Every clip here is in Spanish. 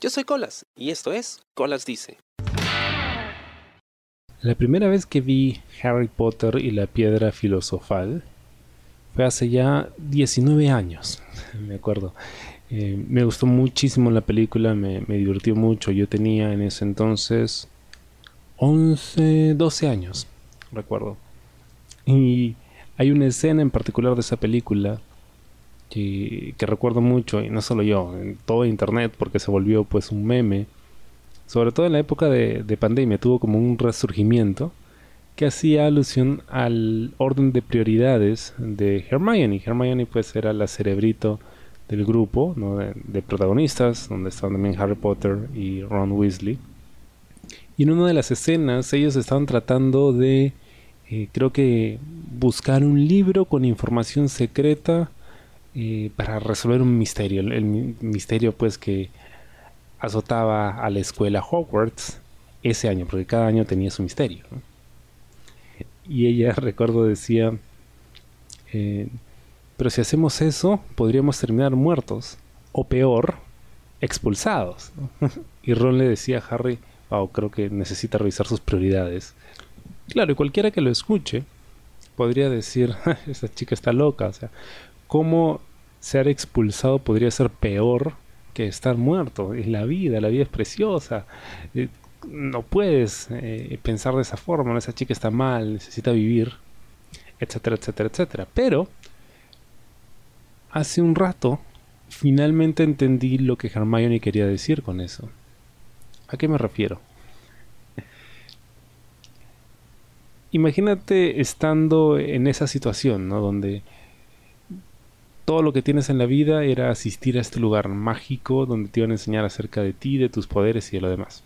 Yo soy Colas y esto es Colas Dice. La primera vez que vi Harry Potter y la piedra filosofal fue hace ya 19 años, me acuerdo. Eh, me gustó muchísimo la película, me, me divirtió mucho. Yo tenía en ese entonces 11, 12 años, recuerdo. Y hay una escena en particular de esa película que, recuerdo mucho, y no solo yo, en todo internet, porque se volvió pues un meme, sobre todo en la época de, pandemia, tuvo como un resurgimiento que hacía alusión al orden de prioridades de Hermione. Hermione pues era la cerebrito del grupo de, protagonistas, donde estaban también Harry Potter y Ron Weasley. Y en una de las escenas ellos estaban tratando de, eh, creo que, buscar un libro con información secreta para resolver un misterio. El, misterio pues que azotaba a la escuela Hogwarts ese año, porque cada año tenía su misterio. Y ella, recuerdo, decía, eh, pero si hacemos eso, podríamos terminar muertos, o peor, expulsados. y Ron le decía a Harry, wow, creo que necesita revisar sus prioridades. Claro, y cualquiera que lo escuche podría decir, esa chica está loca, o sea, cómo ser expulsado podría ser peor que estar muerto. Es la vida, la vida es preciosa. Eh, no puedes eh, pensar de esa forma, esa chica está mal, necesita vivir, etcétera, etcétera, etcétera. Pero hace un rato finalmente entendí lo que Hermione quería decir con eso. ¿A qué me refiero? Imagínate estando en esa situación, ¿no? Donde todo lo que tienes en la vida era asistir a este lugar mágico donde te iban a enseñar acerca de ti, de tus poderes y de lo demás.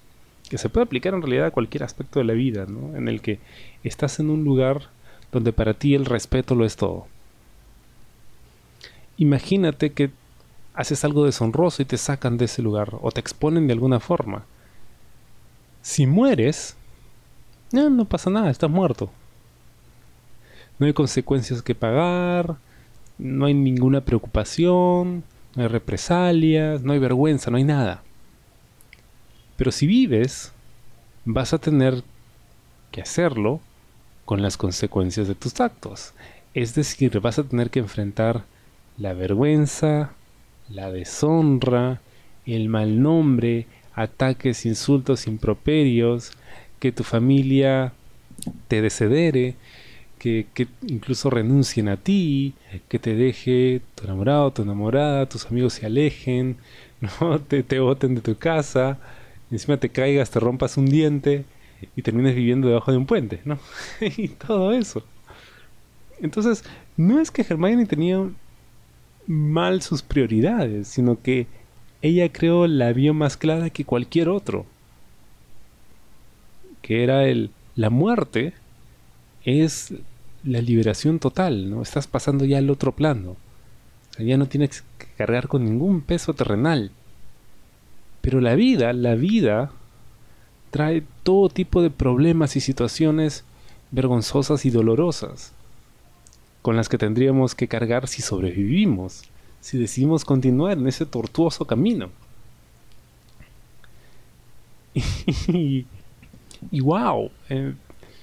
Que se puede aplicar en realidad a cualquier aspecto de la vida, ¿no? En el que estás en un lugar donde para ti el respeto lo es todo. Imagínate que haces algo deshonroso y te sacan de ese lugar o te exponen de alguna forma. Si mueres, no, no pasa nada, estás muerto. No hay consecuencias que pagar, no hay ninguna preocupación, no hay represalias, no hay vergüenza, no hay nada. Pero si vives, vas a tener que hacerlo con las consecuencias de tus actos. Es decir, vas a tener que enfrentar la vergüenza, la deshonra, el mal nombre, ataques, insultos, improperios, que tu familia te desedere, que, incluso renuncien a ti, que te deje tu enamorado, tu enamorada, tus amigos se alejen, ¿no? te, te de tu casa, encima te caigas, te rompas un diente y termines viviendo debajo de un puente, ¿no? y todo eso. Entonces, no es que Hermione tenía mal sus prioridades, sino que ella creo la vio más clara que cualquier otro. Que era el la muerte es la liberación total, ¿no? Estás pasando ya al otro plano. ya no tienes que cargar con ningún peso terrenal. Pero la vida, la vida trae todo tipo de problemas y situaciones vergonzosas y dolorosas, con las que tendríamos que cargar si sobrevivimos, si decidimos continuar en ese tortuoso camino. y, wow, eh,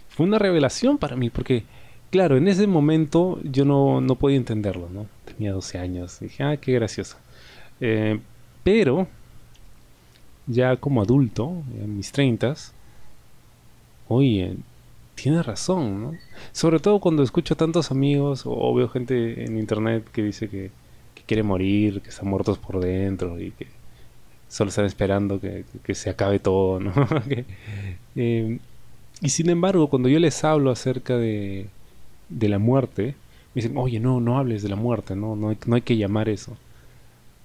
fue una revelación para mí, porque claro, en ese momento yo no, no podía entenderlo, ¿no? Tenía 12 años. dije, ah, qué gracioso. Eh, pero, ya como adulto, en mis 30, oye, tiene razón, ¿no? Sobre todo cuando escucho a tantos amigos o, veo gente en internet que dice que, quiere morir, que están muertos por dentro y que solo están esperando que, se acabe todo, ¿no? Eh, y sin embargo, cuando yo les hablo acerca de, de la muerte, me dicen, oye, no, no hables de la muerte, no, no hay, no hay que llamar eso.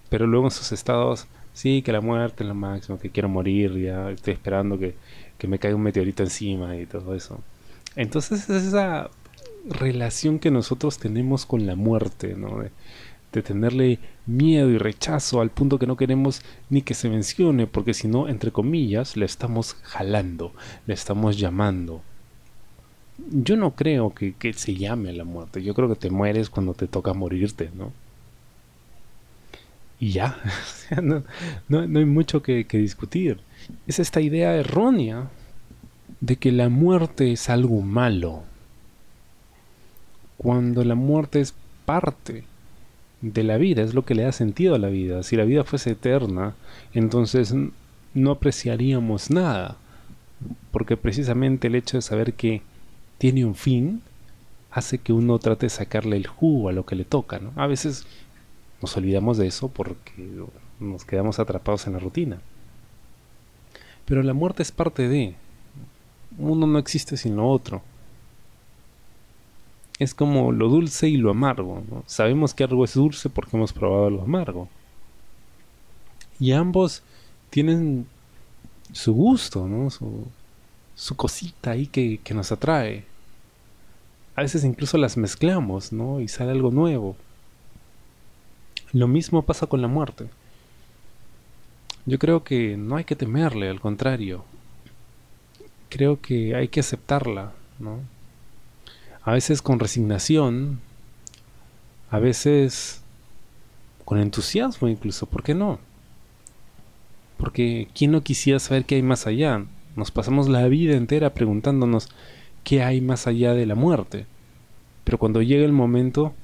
Pero luego en sus estados, sí, que la muerte es lo máximo, que quiero morir, ya estoy esperando que, que me caiga un meteorito encima y todo eso. Entonces es esa relación que nosotros tenemos con la muerte, ¿no? De, de, tenerle miedo y rechazo al punto que no queremos ni que se mencione, porque si no, entre comillas, le estamos jalando, le estamos llamando yo no creo que, se llame a la muerte. Yo creo que te mueres cuando te toca morirte, ¿no? y ya, no, no, hay mucho que, que discutir. Es esta idea errónea de que la muerte es algo malo, cuando la muerte es parte de la vida, es lo que le da sentido a la vida. Si la vida fuese eterna, entonces no apreciaríamos nada, porque precisamente el hecho de saber que tiene un fin hace que uno trate de sacarle el jugo a lo que le toca. ¿no? A veces nos olvidamos de eso porque nos quedamos atrapados en la rutina. Pero la muerte es parte de... Uno no existe sin lo otro. Es como lo dulce y lo amargo. Sabemos que algo es dulce porque hemos probado lo amargo. Y ambos tienen su gusto, ¿no? Su cosita ahí que, que nos atrae. A veces incluso las mezclamos, ¿no? Y sale algo nuevo. Lo mismo pasa con la muerte. Yo creo que no hay que temerle, al contrario. Creo que hay que aceptarla, ¿no? A veces con resignación, a veces con entusiasmo incluso, ¿por qué no? Porque ¿quién no quisiera saber qué hay más allá? Nos pasamos la vida entera preguntándonos qué hay más allá de la muerte. Pero cuando llega el momento,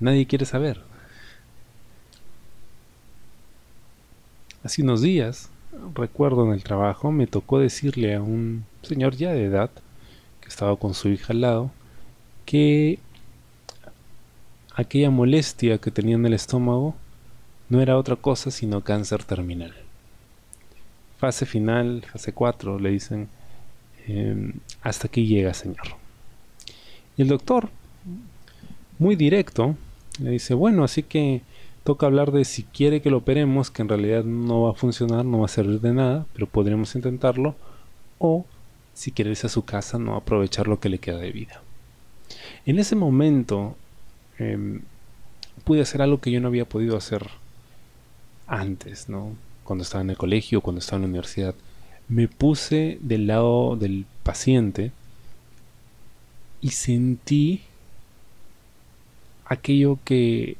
nadie quiere saber. Hace unos días, recuerdo en el trabajo, me tocó decirle a un señor ya de edad, que estaba con su hija al lado, que aquella molestia que tenía en el estómago no era otra cosa sino cáncer terminal. Fase final, fase 4, le dicen, em, hasta aquí llega, señor. Y el doctor, muy directo, le dice, bueno, así que toca hablar de si quiere que lo operemos, que en realidad no va a funcionar, no va a servir de nada, pero podríamos intentarlo, o si quiere irse a su casa, no aprovechar lo que le queda de vida. En ese momento em, pude hacer algo que yo no había podido hacer antes, ¿no? Cuando estaba en el colegio, cuando estaba en la universidad. Me puse del lado del paciente y sentí aquello que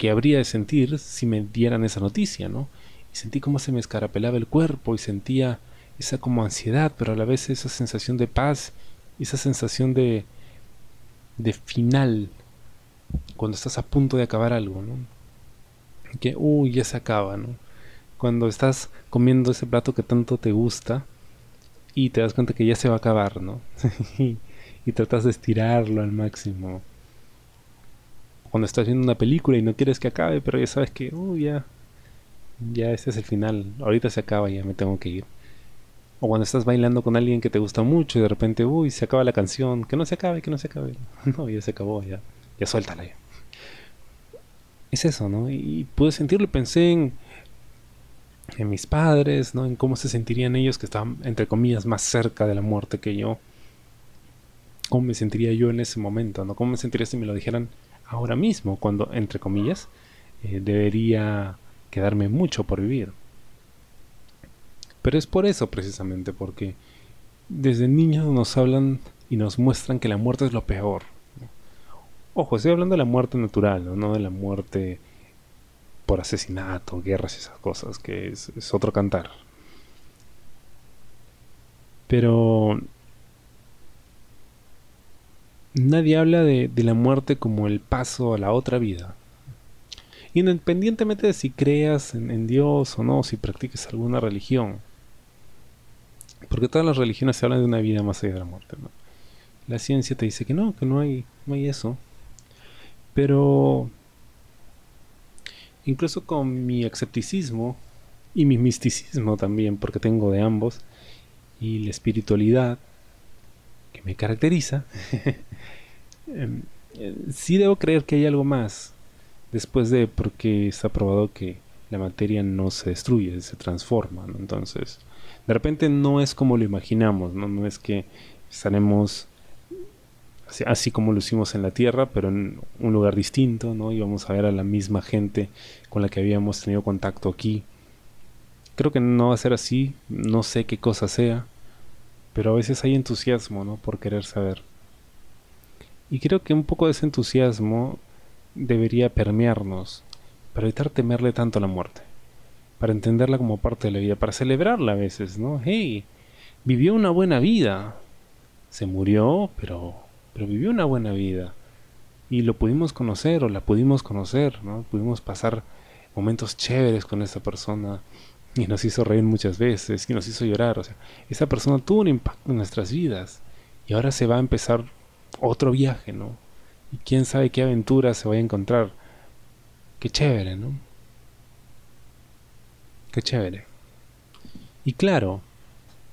que habría de sentir si me dieran esa noticia, ¿no? Y sentí como se me escarapelaba el cuerpo y sentía esa como ansiedad, pero a la vez esa sensación de paz, esa sensación de, de final, cuando estás a punto de acabar algo, ¿no? Que, uy, ya se acaba, ¿no? Cuando estás comiendo ese plato que tanto te gusta y te das cuenta que ya se va a acabar, ¿no? y tratas de estirarlo al máximo cuando estás viendo una película y no quieres que acabe, pero ya sabes que, uh, ya, ya este es el final, ahorita se acaba, ya me tengo que ir. O cuando estás bailando con alguien que te gusta mucho y de repente, uy, se acaba la canción, que no se acabe, que no se acabe. no, ya se acabó, ya, ya suéltala ya. Es eso, ¿no? Y pude sentirlo, pensé en, en mis padres, ¿no? En cómo se sentirían ellos que estaban, entre comillas, más cerca de la muerte que yo. ¿Cómo me sentiría yo en ese momento, ¿no? ¿Cómo me sentiría si me lo dijeran ahora mismo, cuando, entre comillas, eh, debería quedarme mucho por vivir. Pero es por eso precisamente, porque desde niños nos hablan y nos muestran que la muerte es lo peor. Ojo, estoy hablando de la muerte natural, no, de la muerte por asesinato, guerras y esas cosas, que es, otro cantar. Pero nadie habla de, la muerte como el paso a la otra vida. Independientemente de si creas en, Dios o no, si practiques alguna religión. Porque todas las religiones se hablan de una vida más allá de la muerte. La ciencia te dice que no, que no hay, no hay eso. Pero incluso con mi escepticismo y mi misticismo también, porque tengo de ambos, y la espiritualidad, que me caracteriza, em, sí debo creer que hay algo más después de porque está probado que la materia no se destruye, se transforma, entonces de repente no es como lo imaginamos, no, no es que estaremos así, como lo hicimos en la Tierra, pero en un lugar distinto, ¿no? Y vamos a ver a la misma gente con la que habíamos tenido contacto aquí. Creo que no va a ser así, no sé qué cosa sea, pero a veces hay entusiasmo, ¿no? Por querer saber. Y creo que un poco de ese entusiasmo debería permearnos para evitar temerle tanto a la muerte, para entenderla como parte de la vida, para celebrarla a veces, ¿no? Hey, vivió una buena vida, se murió, pero, pero vivió una buena vida y lo pudimos conocer o la pudimos conocer, ¿no? Pudimos pasar momentos chéveres con esa persona y nos hizo reír muchas veces y nos hizo llorar, o sea, esa persona tuvo un impacto en nuestras vidas y ahora se va a empezar otro viaje, ¿no? Y quién sabe qué aventura se vaya a encontrar. Qué chévere, ¿no? Qué chévere. Y claro,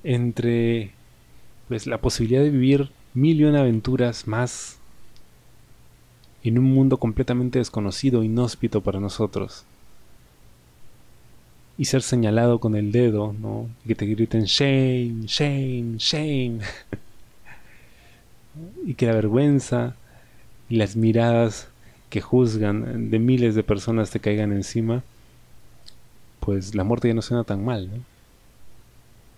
entre pues la posibilidad de vivir mil y una aventuras más en un mundo completamente desconocido, inhóspito para nosotros. Y ser señalado con el dedo, ¿no? Y que te griten shame, shame, shame. y que la vergüenza y las miradas que juzgan de miles de personas te caigan encima, pues la muerte ya no suena tan mal, ¿no?